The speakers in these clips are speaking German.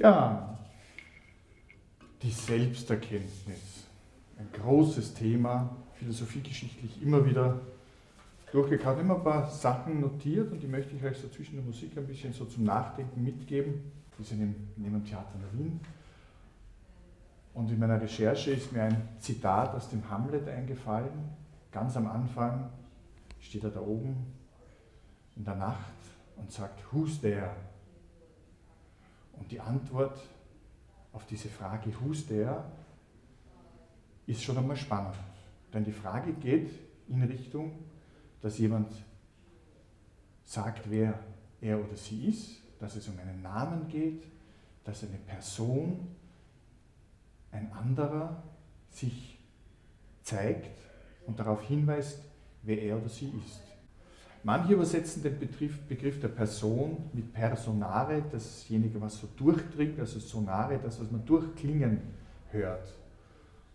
Ja, die Selbsterkenntnis. Ein großes Thema, philosophiegeschichtlich immer wieder durchgekaut, immer ein paar Sachen notiert und die möchte ich euch so zwischen der Musik ein bisschen so zum Nachdenken mitgeben. Wir sind neben dem Theater in Wien. Und in meiner Recherche ist mir ein Zitat aus dem Hamlet eingefallen. Ganz am Anfang steht er da oben in der Nacht und sagt, Who's there? Die Antwort auf diese Frage, Who's there, ist schon einmal spannend. Denn die Frage geht in Richtung, dass jemand sagt, wer er oder sie ist, dass es um einen Namen geht, dass eine Person, ein anderer sich zeigt und darauf hinweist, wer er oder sie ist. Manche übersetzen den Begriff, Begriff der Person mit Personare, dasjenige, was so durchdringt, also Sonare, das, was man durchklingen hört.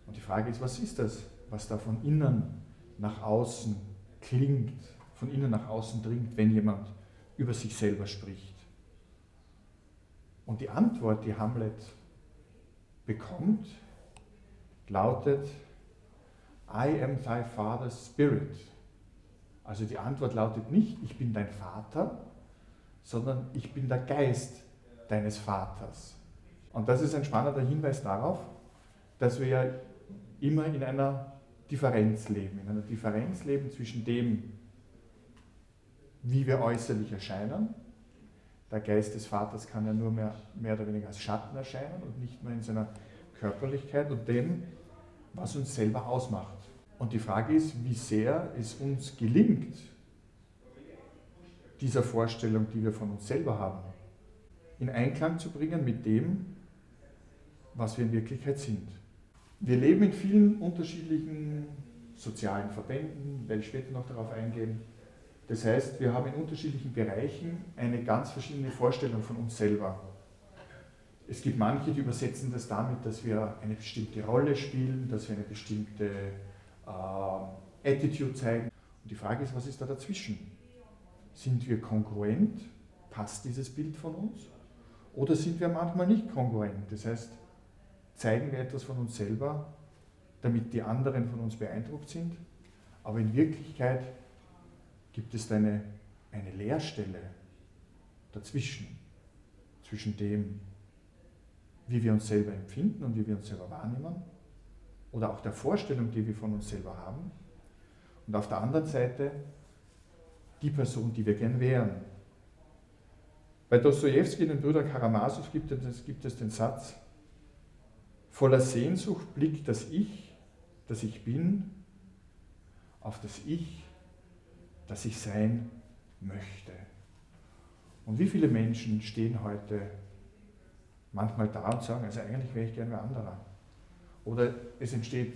Und die Frage ist, was ist das, was da von innen nach außen klingt, von innen nach außen dringt, wenn jemand über sich selber spricht? Und die Antwort, die Hamlet bekommt, lautet, I am thy father's spirit. Also die Antwort lautet nicht, ich bin dein Vater, sondern ich bin der Geist deines Vaters. Und das ist ein spannender Hinweis darauf, dass wir ja immer in einer Differenz leben, in einer Differenz leben zwischen dem, wie wir äußerlich erscheinen. Der Geist des Vaters kann ja nur mehr, mehr oder weniger als Schatten erscheinen und nicht mehr in seiner Körperlichkeit und dem, was uns selber ausmacht. Und die Frage ist, wie sehr es uns gelingt, dieser Vorstellung, die wir von uns selber haben, in Einklang zu bringen mit dem, was wir in Wirklichkeit sind. Wir leben in vielen unterschiedlichen sozialen Verbänden, werde ich später noch darauf eingehen. Das heißt, wir haben in unterschiedlichen Bereichen eine ganz verschiedene Vorstellung von uns selber. Es gibt manche, die übersetzen das damit, dass wir eine bestimmte Rolle spielen, dass wir eine bestimmte Attitude zeigen. Und die Frage ist, was ist da dazwischen? Sind wir kongruent? Passt dieses Bild von uns? Oder sind wir manchmal nicht kongruent? Das heißt, zeigen wir etwas von uns selber, damit die anderen von uns beeindruckt sind, aber in Wirklichkeit gibt es eine, eine Leerstelle dazwischen, zwischen dem, wie wir uns selber empfinden und wie wir uns selber wahrnehmen oder auch der Vorstellung, die wir von uns selber haben. Und auf der anderen Seite die Person, die wir gern wären. Bei Dostoevsky, den Brüder Karamasow, gibt es, gibt es den Satz, voller Sehnsucht blickt das Ich, das ich bin, auf das Ich, das ich sein möchte. Und wie viele Menschen stehen heute manchmal da und sagen, also eigentlich wäre ich gerne ein anderer. Oder es entsteht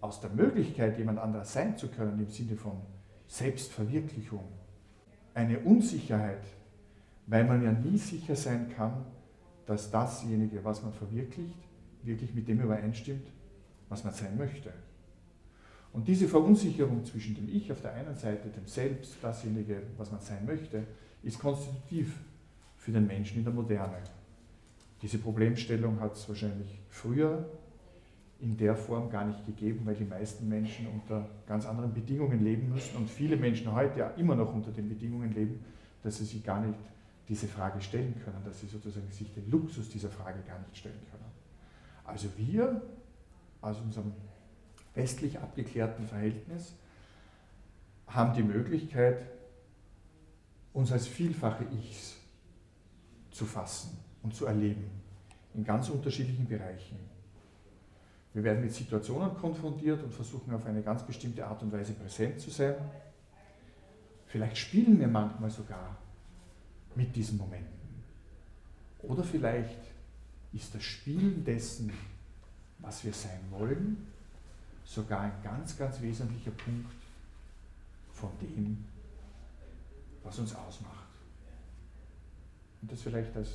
aus der Möglichkeit, jemand anderes sein zu können, im Sinne von Selbstverwirklichung, eine Unsicherheit, weil man ja nie sicher sein kann, dass dasjenige, was man verwirklicht, wirklich mit dem übereinstimmt, was man sein möchte. Und diese Verunsicherung zwischen dem Ich auf der einen Seite, dem Selbst, dasjenige, was man sein möchte, ist konstitutiv für den Menschen in der Moderne. Diese Problemstellung hat es wahrscheinlich früher in der Form gar nicht gegeben, weil die meisten Menschen unter ganz anderen Bedingungen leben müssen und viele Menschen heute ja immer noch unter den Bedingungen leben, dass sie sich gar nicht diese Frage stellen können, dass sie sozusagen sich den Luxus dieser Frage gar nicht stellen können. Also wir aus unserem westlich abgeklärten Verhältnis haben die Möglichkeit, uns als vielfache Ichs zu fassen und zu erleben, in ganz unterschiedlichen Bereichen. Wir werden mit Situationen konfrontiert und versuchen auf eine ganz bestimmte Art und Weise präsent zu sein. Vielleicht spielen wir manchmal sogar mit diesen Momenten. Oder vielleicht ist das Spielen dessen, was wir sein wollen, sogar ein ganz, ganz wesentlicher Punkt von dem, was uns ausmacht. Und das vielleicht als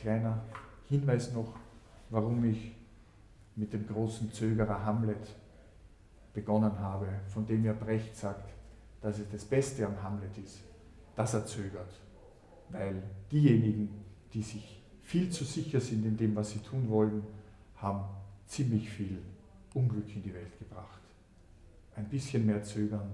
kleiner Hinweis noch, warum ich mit dem großen Zögerer Hamlet begonnen habe, von dem ja Brecht sagt, dass es das Beste am Hamlet ist, dass er zögert. Weil diejenigen, die sich viel zu sicher sind in dem, was sie tun wollen, haben ziemlich viel Unglück in die Welt gebracht. Ein bisschen mehr zögern